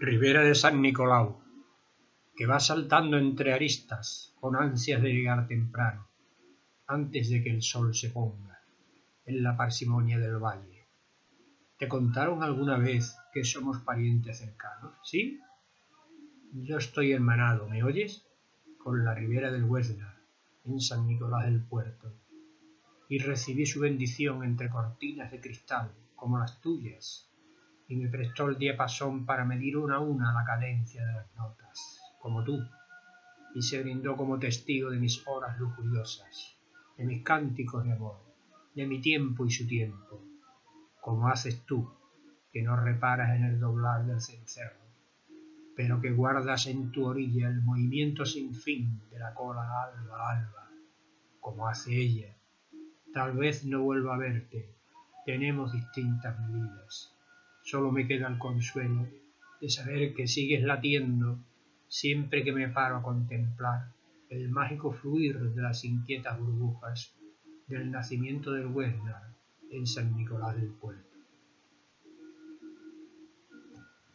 Ribera de San Nicolau, que va saltando entre aristas con ansias de llegar temprano, antes de que el sol se ponga, en la parsimonia del valle. ¿Te contaron alguna vez que somos parientes cercanos? ¿Sí? Yo estoy hermanado, ¿me oyes? Con la ribera del Huesnar, en San Nicolás del Puerto, y recibí su bendición entre cortinas de cristal, como las tuyas, y me prestó el diapasón para medir una a una la cadencia de las notas, como tú, y se brindó como testigo de mis horas lujuriosas, de mis cánticos de amor, de mi tiempo y su tiempo, como haces tú, que no reparas en el doblar del cencerro, pero que guardas en tu orilla el movimiento sin fin de la cola alba alba, como hace ella. Tal vez no vuelva a verte, tenemos distintas vidas Solo me queda el consuelo de saber que sigues latiendo siempre que me paro a contemplar el mágico fluir de las inquietas burbujas del nacimiento del Huesnar en San Nicolás del Puerto.